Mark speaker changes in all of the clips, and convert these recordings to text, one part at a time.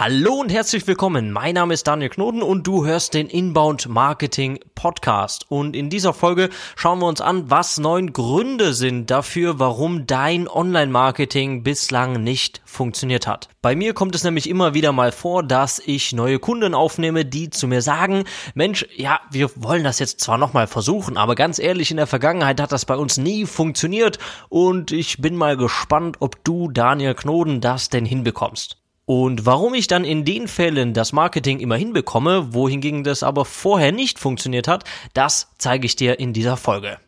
Speaker 1: Hallo und herzlich willkommen. Mein Name ist Daniel Knoten und du hörst den Inbound Marketing Podcast. Und in dieser Folge schauen wir uns an, was neun Gründe sind dafür, warum dein Online-Marketing bislang nicht funktioniert hat. Bei mir kommt es nämlich immer wieder mal vor, dass ich neue Kunden aufnehme, die zu mir sagen, Mensch, ja, wir wollen das jetzt zwar nochmal versuchen, aber ganz ehrlich, in der Vergangenheit hat das bei uns nie funktioniert und ich bin mal gespannt, ob du, Daniel Knoten, das denn hinbekommst. Und warum ich dann in den Fällen das Marketing immer hinbekomme, wohingegen das aber vorher nicht funktioniert hat, das zeige ich dir in dieser Folge.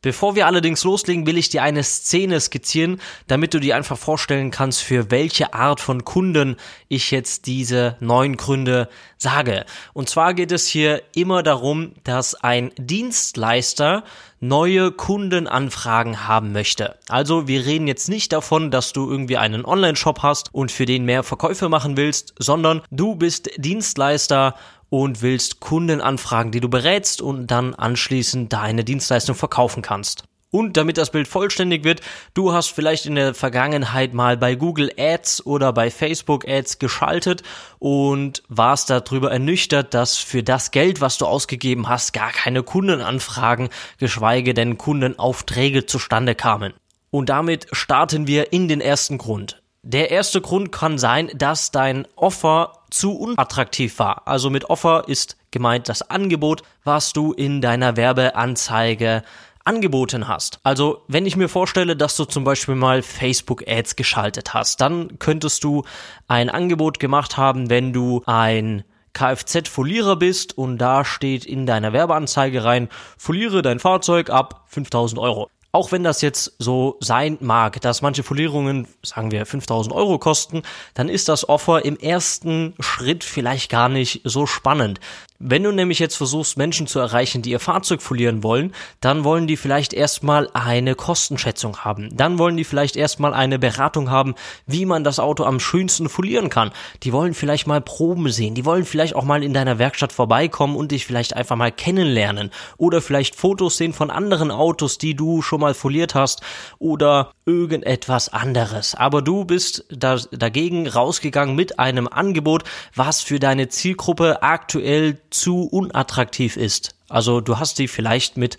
Speaker 1: Bevor wir allerdings loslegen, will ich dir eine Szene skizzieren, damit du dir einfach vorstellen kannst, für welche Art von Kunden ich jetzt diese neun Gründe sage. Und zwar geht es hier immer darum, dass ein Dienstleister neue Kundenanfragen haben möchte. Also wir reden jetzt nicht davon, dass du irgendwie einen Online-Shop hast und für den mehr Verkäufe machen willst, sondern du bist Dienstleister und willst Kunden anfragen, die du berätst und dann anschließend deine Dienstleistung verkaufen kannst. Und damit das Bild vollständig wird, du hast vielleicht in der Vergangenheit mal bei Google Ads oder bei Facebook Ads geschaltet und warst darüber ernüchtert, dass für das Geld, was du ausgegeben hast, gar keine Kundenanfragen, geschweige denn Kundenaufträge zustande kamen. Und damit starten wir in den ersten Grund. Der erste Grund kann sein, dass dein Offer zu unattraktiv war. Also mit Offer ist gemeint das Angebot, was du in deiner Werbeanzeige angeboten hast. Also, wenn ich mir vorstelle, dass du zum Beispiel mal Facebook-Ads geschaltet hast, dann könntest du ein Angebot gemacht haben, wenn du ein Kfz-Folierer bist und da steht in deiner Werbeanzeige rein, foliere dein Fahrzeug ab 5000 Euro. Auch wenn das jetzt so sein mag, dass manche Folierungen, sagen wir, 5000 Euro kosten, dann ist das Offer im ersten Schritt vielleicht gar nicht so spannend. Wenn du nämlich jetzt versuchst, Menschen zu erreichen, die ihr Fahrzeug folieren wollen, dann wollen die vielleicht erstmal eine Kostenschätzung haben. Dann wollen die vielleicht erstmal eine Beratung haben, wie man das Auto am schönsten folieren kann. Die wollen vielleicht mal Proben sehen. Die wollen vielleicht auch mal in deiner Werkstatt vorbeikommen und dich vielleicht einfach mal kennenlernen. Oder vielleicht Fotos sehen von anderen Autos, die du schon mal foliert hast. Oder irgendetwas anderes. Aber du bist da, dagegen rausgegangen mit einem Angebot, was für deine Zielgruppe aktuell zu unattraktiv ist. Also du hast die vielleicht mit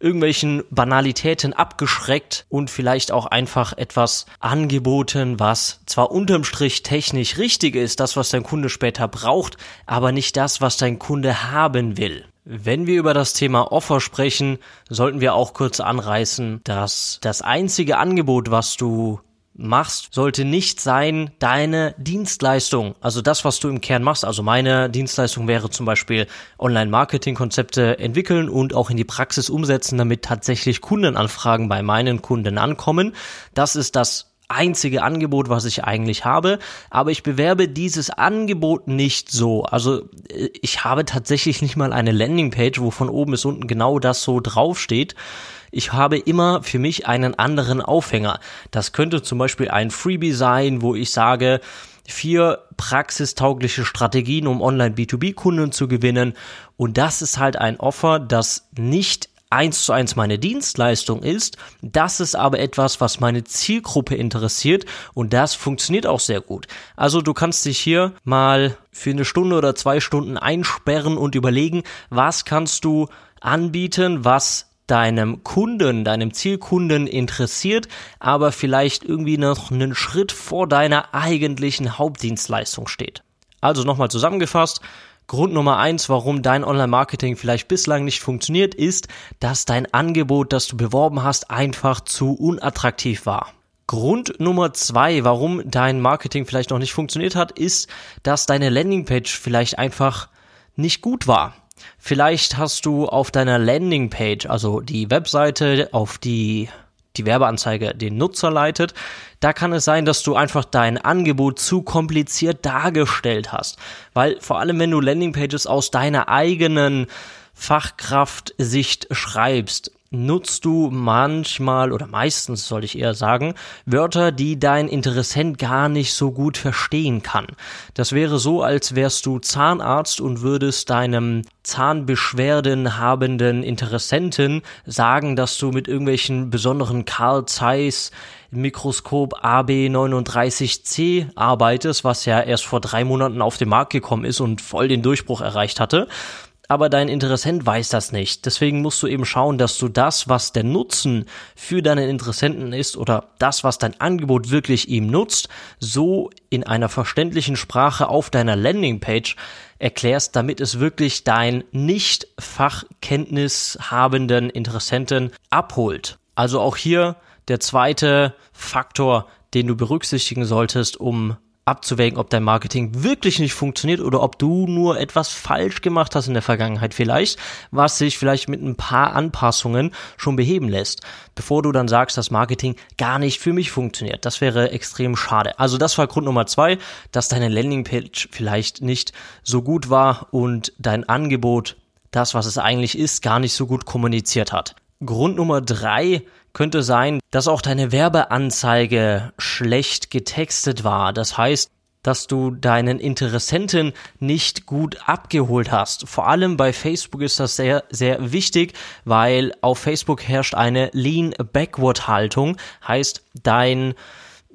Speaker 1: irgendwelchen Banalitäten abgeschreckt und vielleicht auch einfach etwas angeboten, was zwar unterm Strich technisch richtig ist, das, was dein Kunde später braucht, aber nicht das, was dein Kunde haben will. Wenn wir über das Thema Offer sprechen, sollten wir auch kurz anreißen, dass das einzige Angebot, was du machst, sollte nicht sein deine Dienstleistung. Also das, was du im Kern machst. Also meine Dienstleistung wäre zum Beispiel Online-Marketing-Konzepte entwickeln und auch in die Praxis umsetzen, damit tatsächlich Kundenanfragen bei meinen Kunden ankommen. Das ist das einzige Angebot, was ich eigentlich habe, aber ich bewerbe dieses Angebot nicht so. Also äh, ich habe tatsächlich nicht mal eine Landingpage, wo von oben bis unten genau das so draufsteht. Ich habe immer für mich einen anderen Aufhänger. Das könnte zum Beispiel ein Freebie sein, wo ich sage, vier praxistaugliche Strategien, um online B2B-Kunden zu gewinnen. Und das ist halt ein Offer, das nicht eins zu eins meine Dienstleistung ist. Das ist aber etwas, was meine Zielgruppe interessiert und das funktioniert auch sehr gut. Also du kannst dich hier mal für eine Stunde oder zwei Stunden einsperren und überlegen, was kannst du anbieten, was deinem Kunden, deinem Zielkunden interessiert, aber vielleicht irgendwie noch einen Schritt vor deiner eigentlichen Hauptdienstleistung steht. Also nochmal zusammengefasst, Grund Nummer eins, warum dein Online-Marketing vielleicht bislang nicht funktioniert, ist, dass dein Angebot, das du beworben hast, einfach zu unattraktiv war. Grund Nummer zwei, warum dein Marketing vielleicht noch nicht funktioniert hat, ist, dass deine Landingpage vielleicht einfach nicht gut war. Vielleicht hast du auf deiner Landingpage, also die Webseite, auf die die Werbeanzeige den Nutzer leitet, da kann es sein, dass du einfach dein Angebot zu kompliziert dargestellt hast. Weil vor allem, wenn du Landingpages aus deiner eigenen Fachkraft-Sicht schreibst, nutzt du manchmal oder meistens soll ich eher sagen, Wörter, die dein Interessent gar nicht so gut verstehen kann. Das wäre so, als wärst du Zahnarzt und würdest deinem Zahnbeschwerden habenden Interessenten sagen, dass du mit irgendwelchen besonderen Karl Zeiss Mikroskop AB39C arbeitest, was ja erst vor drei Monaten auf den Markt gekommen ist und voll den Durchbruch erreicht hatte aber dein Interessent weiß das nicht. Deswegen musst du eben schauen, dass du das, was der Nutzen für deinen Interessenten ist oder das, was dein Angebot wirklich ihm nutzt, so in einer verständlichen Sprache auf deiner Landingpage erklärst, damit es wirklich dein nicht Fachkenntnis habenden Interessenten abholt. Also auch hier der zweite Faktor, den du berücksichtigen solltest, um abzuwägen, ob dein Marketing wirklich nicht funktioniert oder ob du nur etwas falsch gemacht hast in der Vergangenheit vielleicht, was sich vielleicht mit ein paar Anpassungen schon beheben lässt, bevor du dann sagst, dass Marketing gar nicht für mich funktioniert. Das wäre extrem schade. Also das war Grund Nummer zwei, dass deine Landingpage vielleicht nicht so gut war und dein Angebot, das was es eigentlich ist, gar nicht so gut kommuniziert hat. Grund Nummer drei könnte sein, dass auch deine Werbeanzeige schlecht getextet war. Das heißt, dass du deinen Interessenten nicht gut abgeholt hast. Vor allem bei Facebook ist das sehr, sehr wichtig, weil auf Facebook herrscht eine Lean Backward Haltung. Heißt, dein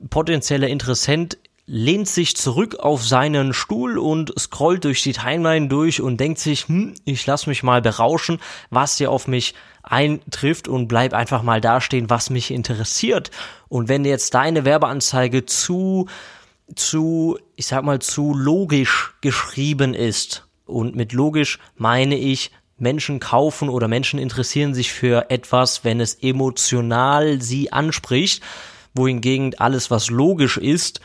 Speaker 1: potenzieller Interessent lehnt sich zurück auf seinen Stuhl und scrollt durch die Timeline durch und denkt sich, hm, ich lass mich mal berauschen, was hier auf mich eintrifft und bleib einfach mal dastehen, was mich interessiert. Und wenn jetzt deine Werbeanzeige zu, zu, ich sag mal, zu logisch geschrieben ist, und mit logisch meine ich, Menschen kaufen oder Menschen interessieren sich für etwas, wenn es emotional sie anspricht, wohingegen alles, was logisch ist,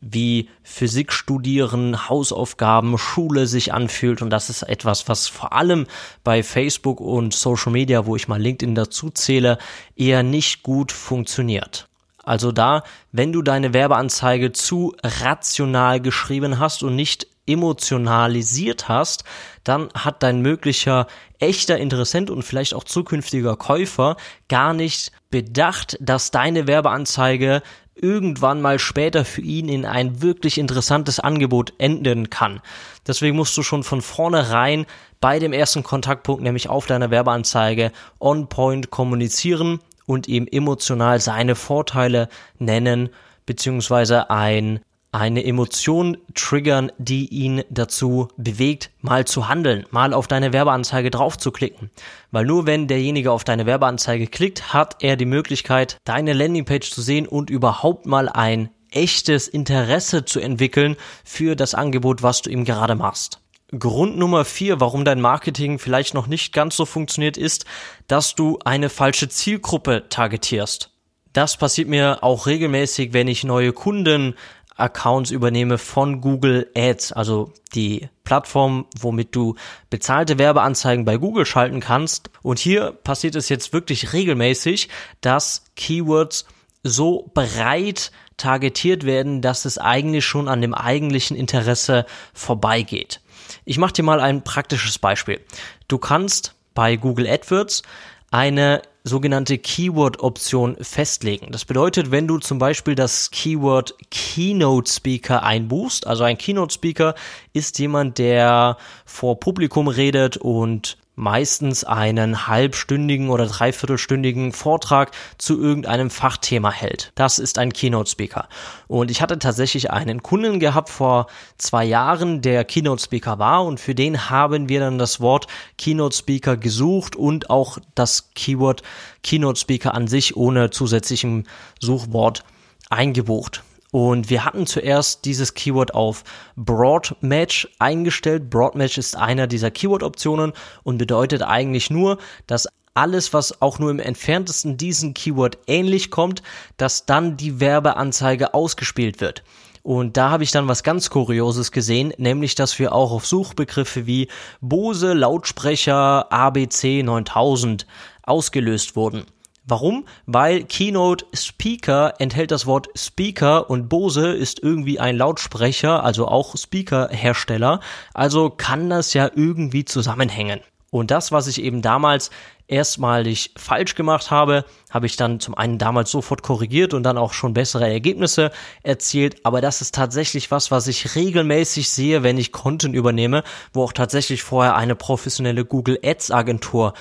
Speaker 1: wie Physik studieren, Hausaufgaben, Schule sich anfühlt. Und das ist etwas, was vor allem bei Facebook und Social Media, wo ich mal LinkedIn dazu zähle, eher nicht gut funktioniert. Also da, wenn du deine Werbeanzeige zu rational geschrieben hast und nicht emotionalisiert hast, dann hat dein möglicher echter Interessent und vielleicht auch zukünftiger Käufer gar nicht bedacht, dass deine Werbeanzeige irgendwann mal später für ihn in ein wirklich interessantes Angebot enden kann. Deswegen musst du schon von vornherein bei dem ersten Kontaktpunkt, nämlich auf deiner Werbeanzeige, on point kommunizieren und ihm emotional seine Vorteile nennen, beziehungsweise ein eine Emotion triggern, die ihn dazu bewegt, mal zu handeln, mal auf deine Werbeanzeige draufzuklicken. Weil nur wenn derjenige auf deine Werbeanzeige klickt, hat er die Möglichkeit, deine Landingpage zu sehen und überhaupt mal ein echtes Interesse zu entwickeln für das Angebot, was du ihm gerade machst. Grund Nummer vier, warum dein Marketing vielleicht noch nicht ganz so funktioniert, ist, dass du eine falsche Zielgruppe targetierst. Das passiert mir auch regelmäßig, wenn ich neue Kunden Accounts übernehme von Google Ads, also die Plattform, womit du bezahlte Werbeanzeigen bei Google schalten kannst. Und hier passiert es jetzt wirklich regelmäßig, dass Keywords so breit targetiert werden, dass es eigentlich schon an dem eigentlichen Interesse vorbeigeht. Ich mache dir mal ein praktisches Beispiel. Du kannst bei Google AdWords eine sogenannte Keyword-Option festlegen. Das bedeutet, wenn du zum Beispiel das Keyword Keynote Speaker einbuchst, also ein Keynote Speaker ist jemand, der vor Publikum redet und meistens einen halbstündigen oder dreiviertelstündigen Vortrag zu irgendeinem Fachthema hält. Das ist ein Keynote Speaker. Und ich hatte tatsächlich einen Kunden gehabt vor zwei Jahren, der Keynote Speaker war und für den haben wir dann das Wort Keynote Speaker gesucht und auch das Keyword Keynote Speaker an sich ohne zusätzlichem Suchwort eingebucht. Und wir hatten zuerst dieses Keyword auf Broad Match eingestellt. Broad Match ist einer dieser Keyword-Optionen und bedeutet eigentlich nur, dass alles, was auch nur im entferntesten diesen Keyword ähnlich kommt, dass dann die Werbeanzeige ausgespielt wird. Und da habe ich dann was ganz Kurioses gesehen, nämlich dass wir auch auf Suchbegriffe wie Bose Lautsprecher ABC 9000 ausgelöst wurden. Warum? Weil Keynote Speaker enthält das Wort Speaker und Bose ist irgendwie ein Lautsprecher, also auch Speaker-Hersteller. Also kann das ja irgendwie zusammenhängen. Und das, was ich eben damals erstmalig falsch gemacht habe, habe ich dann zum einen damals sofort korrigiert und dann auch schon bessere Ergebnisse erzielt. Aber das ist tatsächlich was, was ich regelmäßig sehe, wenn ich Content übernehme, wo auch tatsächlich vorher eine professionelle Google Ads Agentur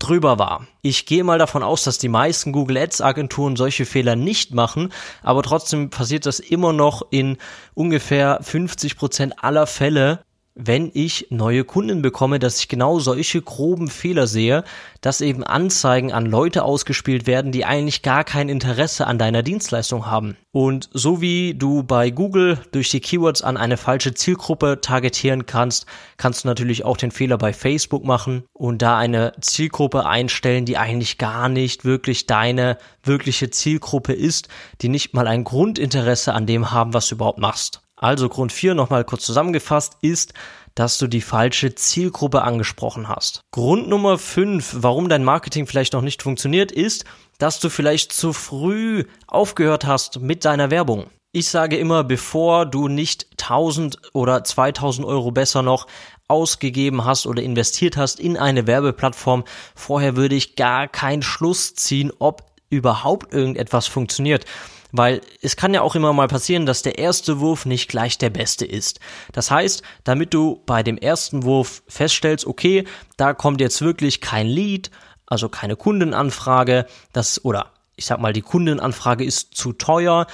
Speaker 1: drüber war. Ich gehe mal davon aus, dass die meisten Google Ads Agenturen solche Fehler nicht machen, aber trotzdem passiert das immer noch in ungefähr 50 Prozent aller Fälle, wenn ich neue Kunden bekomme, dass ich genau solche groben Fehler sehe, dass eben Anzeigen an Leute ausgespielt werden, die eigentlich gar kein Interesse an deiner Dienstleistung haben. Und so wie du bei Google durch die Keywords an eine falsche Zielgruppe targetieren kannst, kannst du natürlich auch den Fehler bei Facebook machen und da eine Zielgruppe einstellen, die eigentlich gar nicht wirklich deine wirkliche Zielgruppe ist, die nicht mal ein Grundinteresse an dem haben, was du überhaupt machst. Also Grund 4 nochmal kurz zusammengefasst ist, dass du die falsche Zielgruppe angesprochen hast. Grund Nummer 5, warum dein Marketing vielleicht noch nicht funktioniert, ist, dass du vielleicht zu früh aufgehört hast mit deiner Werbung. Ich sage immer, bevor du nicht 1000 oder 2000 Euro besser noch ausgegeben hast oder investiert hast in eine Werbeplattform, vorher würde ich gar keinen Schluss ziehen, ob überhaupt irgendetwas funktioniert. Weil es kann ja auch immer mal passieren, dass der erste Wurf nicht gleich der beste ist. Das heißt, damit du bei dem ersten Wurf feststellst, okay, da kommt jetzt wirklich kein Lead, also keine Kundenanfrage, das oder ich sag mal, die Kundenanfrage ist zu teuer.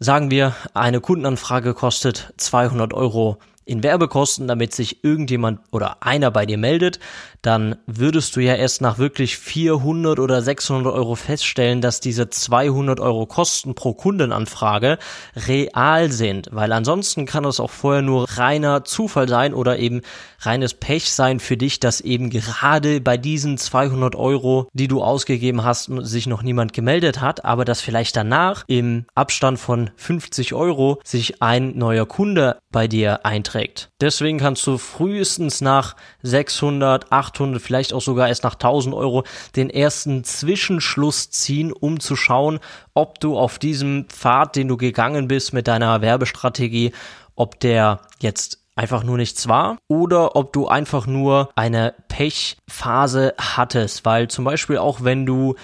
Speaker 1: Sagen wir, eine Kundenanfrage kostet 200 Euro in Werbekosten, damit sich irgendjemand oder einer bei dir meldet, dann würdest du ja erst nach wirklich 400 oder 600 Euro feststellen, dass diese 200 Euro Kosten pro Kundenanfrage real sind, weil ansonsten kann es auch vorher nur reiner Zufall sein oder eben reines Pech sein für dich, dass eben gerade bei diesen 200 Euro, die du ausgegeben hast, sich noch niemand gemeldet hat, aber dass vielleicht danach im Abstand von 50 Euro sich ein neuer Kunde bei dir einträgt. Deswegen kannst du frühestens nach 600, 800, vielleicht auch sogar erst nach 1000 Euro den ersten Zwischenschluss ziehen, um zu schauen, ob du auf diesem Pfad, den du gegangen bist mit deiner Werbestrategie, ob der jetzt einfach nur nichts war oder ob du einfach nur eine Pechphase hattest, weil zum Beispiel auch wenn du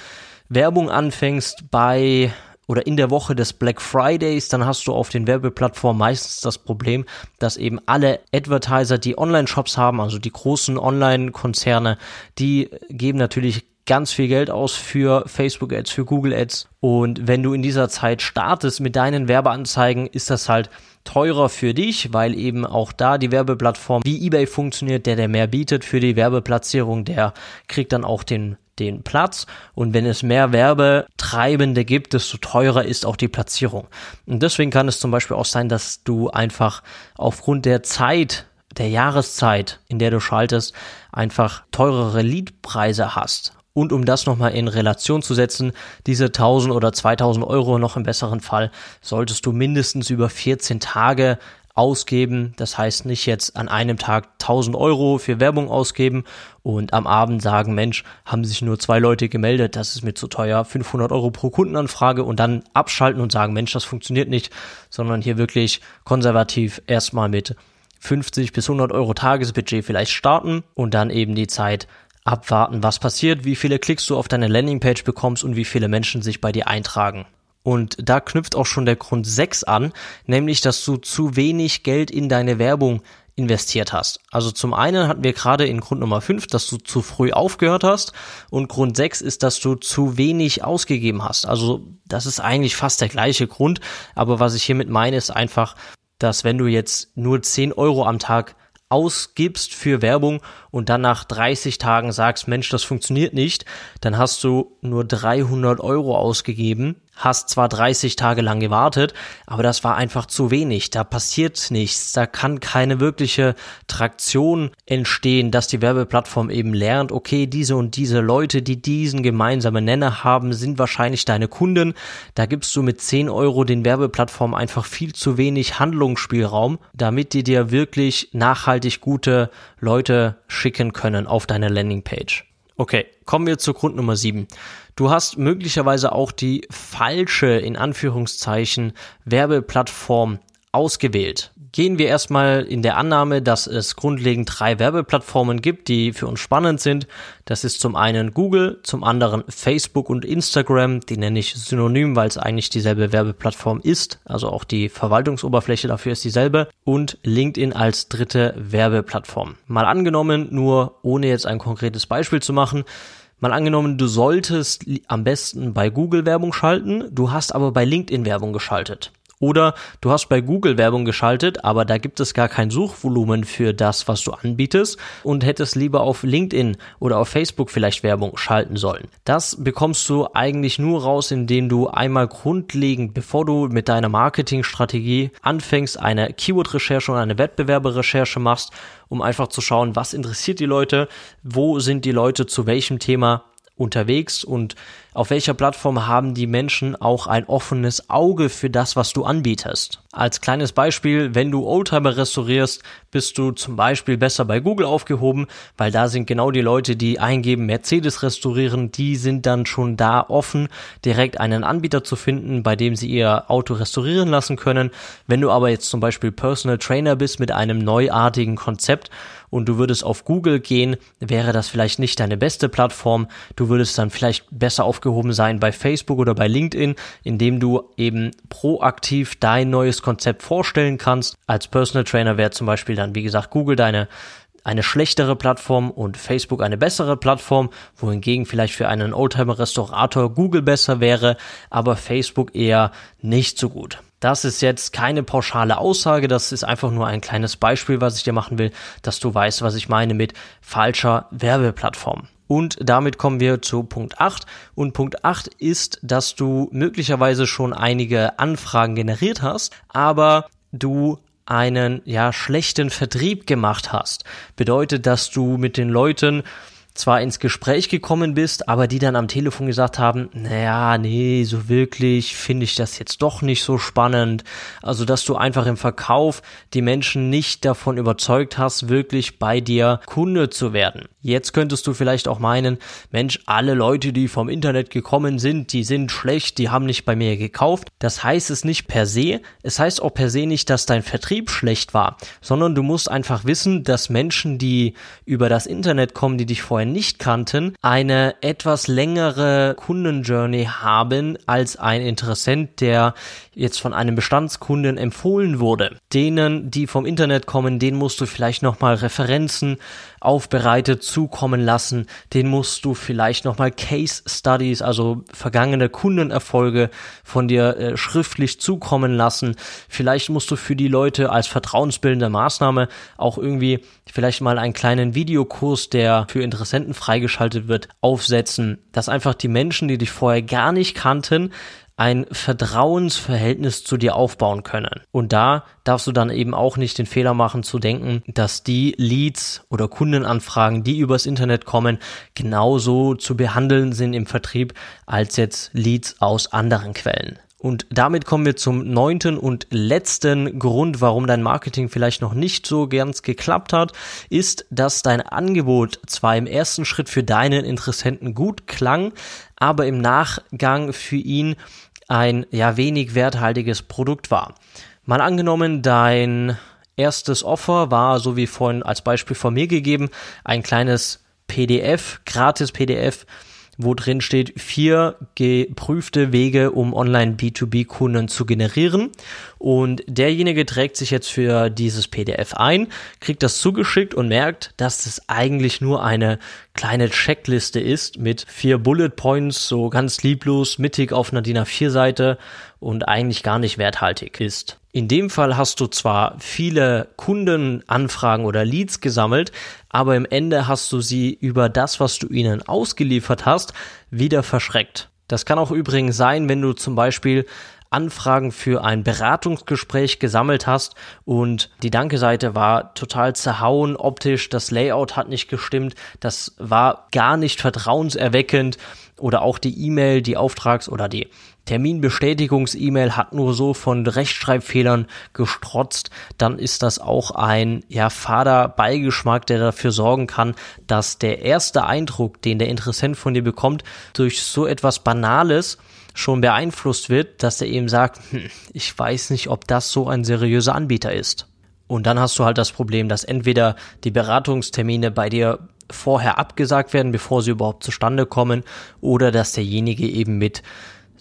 Speaker 1: Werbung anfängst bei oder in der Woche des Black Fridays, dann hast du auf den Werbeplattformen meistens das Problem, dass eben alle Advertiser, die Online-Shops haben, also die großen Online-Konzerne, die geben natürlich ganz viel Geld aus für Facebook Ads, für Google Ads. Und wenn du in dieser Zeit startest mit deinen Werbeanzeigen, ist das halt teurer für dich, weil eben auch da die Werbeplattform wie eBay funktioniert, der der mehr bietet für die Werbeplatzierung, der kriegt dann auch den den Platz und wenn es mehr Werbetreibende gibt, desto teurer ist auch die Platzierung. Und deswegen kann es zum Beispiel auch sein, dass du einfach aufgrund der Zeit der Jahreszeit, in der du schaltest, einfach teurere Leadpreise hast. Und um das nochmal in Relation zu setzen, diese 1000 oder 2000 Euro noch im besseren Fall, solltest du mindestens über 14 Tage ausgeben. Das heißt nicht jetzt an einem Tag 1000 Euro für Werbung ausgeben und am Abend sagen, Mensch, haben sich nur zwei Leute gemeldet, das ist mir zu teuer, 500 Euro pro Kundenanfrage und dann abschalten und sagen, Mensch, das funktioniert nicht, sondern hier wirklich konservativ erstmal mit 50 bis 100 Euro Tagesbudget vielleicht starten und dann eben die Zeit abwarten, was passiert, wie viele Klicks du auf deine Landingpage bekommst und wie viele Menschen sich bei dir eintragen. Und da knüpft auch schon der Grund 6 an, nämlich, dass du zu wenig Geld in deine Werbung investiert hast. Also zum einen hatten wir gerade in Grund Nummer 5, dass du zu früh aufgehört hast und Grund 6 ist, dass du zu wenig ausgegeben hast. Also das ist eigentlich fast der gleiche Grund, aber was ich hiermit meine, ist einfach, dass wenn du jetzt nur 10 Euro am Tag ausgibst für Werbung und dann nach 30 Tagen sagst, Mensch, das funktioniert nicht, dann hast du nur 300 Euro ausgegeben hast zwar 30 Tage lang gewartet, aber das war einfach zu wenig. Da passiert nichts. Da kann keine wirkliche Traktion entstehen, dass die Werbeplattform eben lernt, okay, diese und diese Leute, die diesen gemeinsamen Nenner haben, sind wahrscheinlich deine Kunden. Da gibst du mit 10 Euro den Werbeplattformen einfach viel zu wenig Handlungsspielraum, damit die dir wirklich nachhaltig gute Leute schicken können auf deine Landingpage. Okay, kommen wir zu Grund Nummer 7. Du hast möglicherweise auch die falsche, in Anführungszeichen, Werbeplattform ausgewählt. Gehen wir erstmal in der Annahme, dass es grundlegend drei Werbeplattformen gibt, die für uns spannend sind. Das ist zum einen Google, zum anderen Facebook und Instagram. Die nenne ich synonym, weil es eigentlich dieselbe Werbeplattform ist. Also auch die Verwaltungsoberfläche dafür ist dieselbe. Und LinkedIn als dritte Werbeplattform. Mal angenommen, nur ohne jetzt ein konkretes Beispiel zu machen. Mal angenommen, du solltest am besten bei Google Werbung schalten, du hast aber bei LinkedIn Werbung geschaltet. Oder du hast bei Google Werbung geschaltet, aber da gibt es gar kein Suchvolumen für das, was du anbietest und hättest lieber auf LinkedIn oder auf Facebook vielleicht Werbung schalten sollen. Das bekommst du eigentlich nur raus, indem du einmal grundlegend, bevor du mit deiner Marketingstrategie anfängst, eine Keyword-Recherche und eine Wettbewerberrecherche machst, um einfach zu schauen, was interessiert die Leute, wo sind die Leute zu welchem Thema unterwegs und auf welcher Plattform haben die Menschen auch ein offenes Auge für das, was du anbietest. Als kleines Beispiel, wenn du Oldtimer restaurierst, bist du zum Beispiel besser bei Google aufgehoben, weil da sind genau die Leute, die eingeben Mercedes restaurieren, die sind dann schon da offen, direkt einen Anbieter zu finden, bei dem sie ihr Auto restaurieren lassen können. Wenn du aber jetzt zum Beispiel Personal Trainer bist mit einem neuartigen Konzept, und du würdest auf Google gehen, wäre das vielleicht nicht deine beste Plattform. Du würdest dann vielleicht besser aufgehoben sein bei Facebook oder bei LinkedIn, indem du eben proaktiv dein neues Konzept vorstellen kannst. Als Personal Trainer wäre zum Beispiel dann, wie gesagt, Google deine eine schlechtere Plattform und Facebook eine bessere Plattform, wohingegen vielleicht für einen Oldtimer-Restaurator Google besser wäre, aber Facebook eher nicht so gut. Das ist jetzt keine pauschale Aussage, das ist einfach nur ein kleines Beispiel, was ich dir machen will, dass du weißt, was ich meine mit falscher Werbeplattform. Und damit kommen wir zu Punkt 8. Und Punkt 8 ist, dass du möglicherweise schon einige Anfragen generiert hast, aber du einen ja schlechten Vertrieb gemacht hast. Bedeutet, dass du mit den Leuten zwar ins Gespräch gekommen bist, aber die dann am Telefon gesagt haben, naja, nee, so wirklich finde ich das jetzt doch nicht so spannend. Also, dass du einfach im Verkauf die Menschen nicht davon überzeugt hast, wirklich bei dir Kunde zu werden. Jetzt könntest du vielleicht auch meinen, Mensch, alle Leute, die vom Internet gekommen sind, die sind schlecht, die haben nicht bei mir gekauft. Das heißt es nicht per se. Es heißt auch per se nicht, dass dein Vertrieb schlecht war, sondern du musst einfach wissen, dass Menschen, die über das Internet kommen, die dich vorher nicht kannten, eine etwas längere Kundenjourney haben als ein Interessent, der jetzt von einem Bestandskunden empfohlen wurde. Denen, die vom Internet kommen, denen musst du vielleicht nochmal Referenzen aufbereitet zukommen lassen. Den musst du vielleicht nochmal Case Studies, also vergangene Kundenerfolge von dir äh, schriftlich zukommen lassen. Vielleicht musst du für die Leute als vertrauensbildende Maßnahme auch irgendwie vielleicht mal einen kleinen Videokurs, der für Interessenten freigeschaltet wird, aufsetzen, dass einfach die Menschen, die dich vorher gar nicht kannten, ein Vertrauensverhältnis zu dir aufbauen können. Und da darfst du dann eben auch nicht den Fehler machen zu denken, dass die Leads oder Kundenanfragen, die übers Internet kommen, genauso zu behandeln sind im Vertrieb als jetzt Leads aus anderen Quellen. Und damit kommen wir zum neunten und letzten Grund, warum dein Marketing vielleicht noch nicht so ganz geklappt hat, ist, dass dein Angebot zwar im ersten Schritt für deinen Interessenten gut klang, aber im Nachgang für ihn ein ja wenig werthaltiges Produkt war. Mal angenommen, dein erstes Offer war, so wie vorhin als Beispiel von mir gegeben, ein kleines PDF, gratis PDF, wo drin steht, vier geprüfte Wege, um online B2B-Kunden zu generieren. Und derjenige trägt sich jetzt für dieses PDF ein, kriegt das zugeschickt und merkt, dass es eigentlich nur eine kleine Checkliste ist mit vier Bullet Points, so ganz lieblos, mittig auf einer DIN A4 Seite und eigentlich gar nicht werthaltig ist. In dem Fall hast du zwar viele Kundenanfragen oder Leads gesammelt, aber im Ende hast du sie über das, was du ihnen ausgeliefert hast, wieder verschreckt. Das kann auch übrigens sein, wenn du zum Beispiel Anfragen für ein Beratungsgespräch gesammelt hast und die Danke-Seite war total zerhauen optisch, das Layout hat nicht gestimmt, das war gar nicht vertrauenserweckend oder auch die E-Mail, die Auftrags- oder die Terminbestätigungs-E-Mail hat nur so von Rechtschreibfehlern gestrotzt, dann ist das auch ein ja fader Beigeschmack, der dafür sorgen kann, dass der erste Eindruck, den der Interessent von dir bekommt, durch so etwas Banales schon beeinflusst wird, dass er eben sagt, hm, ich weiß nicht, ob das so ein seriöser Anbieter ist. Und dann hast du halt das Problem, dass entweder die Beratungstermine bei dir vorher abgesagt werden, bevor sie überhaupt zustande kommen, oder dass derjenige eben mit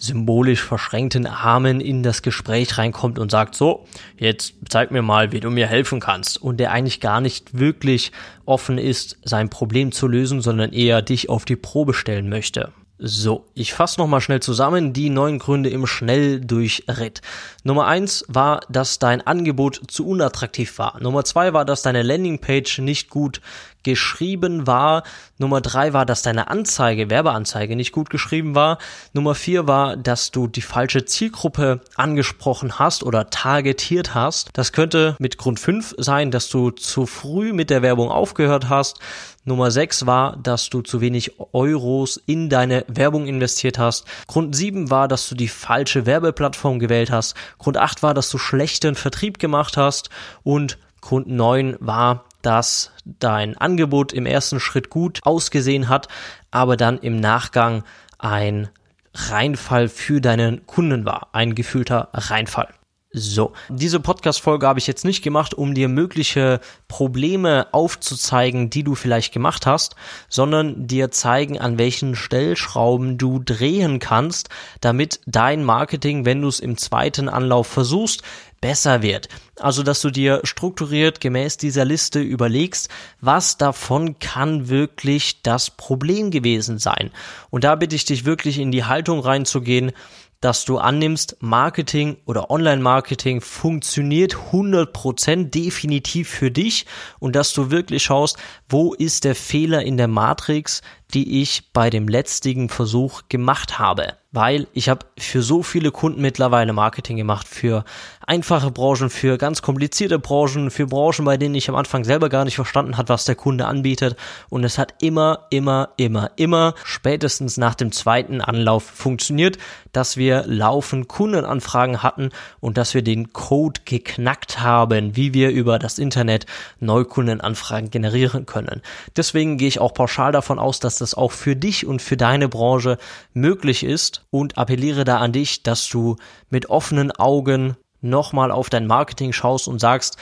Speaker 1: symbolisch verschränkten Armen in das Gespräch reinkommt und sagt, so, jetzt zeig mir mal, wie du mir helfen kannst. Und der eigentlich gar nicht wirklich offen ist, sein Problem zu lösen, sondern eher dich auf die Probe stellen möchte. So, ich fasse nochmal schnell zusammen die neun Gründe im Schnelldurchritt. Nummer eins war, dass dein Angebot zu unattraktiv war. Nummer zwei war, dass deine Landingpage nicht gut geschrieben war. Nummer drei war, dass deine Anzeige, Werbeanzeige nicht gut geschrieben war. Nummer vier war, dass du die falsche Zielgruppe angesprochen hast oder targetiert hast. Das könnte mit Grund fünf sein, dass du zu früh mit der Werbung aufgehört hast. Nummer 6 war, dass du zu wenig Euros in deine Werbung investiert hast. Grund 7 war, dass du die falsche Werbeplattform gewählt hast. Grund 8 war, dass du schlechten Vertrieb gemacht hast. Und Grund 9 war, dass dein Angebot im ersten Schritt gut ausgesehen hat, aber dann im Nachgang ein Reinfall für deinen Kunden war. Ein gefühlter Reinfall. So, diese Podcast-Folge habe ich jetzt nicht gemacht, um dir mögliche Probleme aufzuzeigen, die du vielleicht gemacht hast, sondern dir zeigen, an welchen Stellschrauben du drehen kannst, damit dein Marketing, wenn du es im zweiten Anlauf versuchst, besser wird. Also, dass du dir strukturiert gemäß dieser Liste überlegst, was davon kann wirklich das Problem gewesen sein. Und da bitte ich dich wirklich in die Haltung reinzugehen, dass du annimmst, Marketing oder Online-Marketing funktioniert 100% definitiv für dich und dass du wirklich schaust, wo ist der Fehler in der Matrix, die ich bei dem letztigen Versuch gemacht habe. Weil ich habe für so viele Kunden mittlerweile Marketing gemacht, für einfache Branchen, für ganz komplizierte Branchen, für Branchen, bei denen ich am Anfang selber gar nicht verstanden hat, was der Kunde anbietet. Und es hat immer, immer, immer, immer spätestens nach dem zweiten Anlauf funktioniert, dass wir laufend Kundenanfragen hatten und dass wir den Code geknackt haben, wie wir über das Internet Neukundenanfragen generieren können. Deswegen gehe ich auch pauschal davon aus, dass das auch für dich und für deine Branche möglich ist und appelliere da an dich, dass du mit offenen Augen nochmal auf dein Marketing schaust und sagst,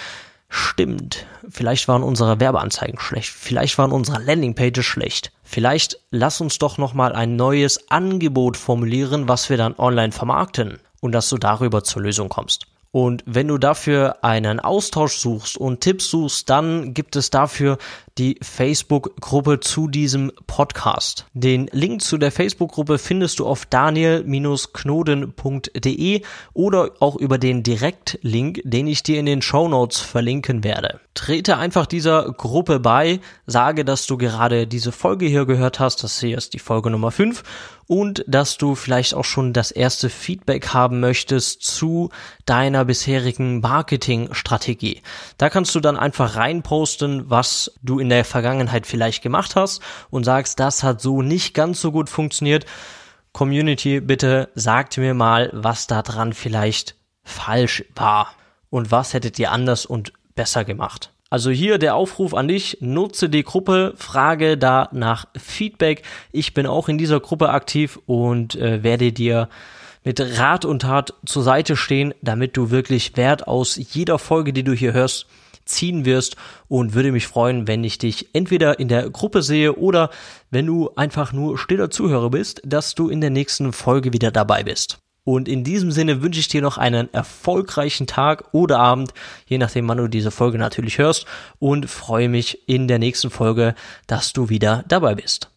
Speaker 1: stimmt, vielleicht waren unsere Werbeanzeigen schlecht, vielleicht waren unsere Landingpages schlecht. Vielleicht lass uns doch nochmal ein neues Angebot formulieren, was wir dann online vermarkten und dass du darüber zur Lösung kommst. Und wenn du dafür einen Austausch suchst und Tipps suchst, dann gibt es dafür die Facebook-Gruppe zu diesem Podcast. Den Link zu der Facebook-Gruppe findest du auf daniel-knoden.de oder auch über den Direktlink, den ich dir in den Show Notes verlinken werde. Trete einfach dieser Gruppe bei, sage, dass du gerade diese Folge hier gehört hast, das hier ist die Folge Nummer 5 und dass du vielleicht auch schon das erste Feedback haben möchtest zu deiner bisherigen Marketingstrategie. Da kannst du dann einfach reinposten, was du in der Vergangenheit vielleicht gemacht hast und sagst, das hat so nicht ganz so gut funktioniert. Community, bitte sagt mir mal, was da dran vielleicht falsch war und was hättet ihr anders und besser gemacht. Also hier der Aufruf an dich, nutze die Gruppe, frage da nach Feedback. Ich bin auch in dieser Gruppe aktiv und äh, werde dir mit Rat und Tat zur Seite stehen, damit du wirklich Wert aus jeder Folge, die du hier hörst, ziehen wirst und würde mich freuen, wenn ich dich entweder in der Gruppe sehe oder wenn du einfach nur stiller Zuhörer bist, dass du in der nächsten Folge wieder dabei bist. Und in diesem Sinne wünsche ich dir noch einen erfolgreichen Tag oder Abend, je nachdem, wann du diese Folge natürlich hörst. Und freue mich in der nächsten Folge, dass du wieder dabei bist.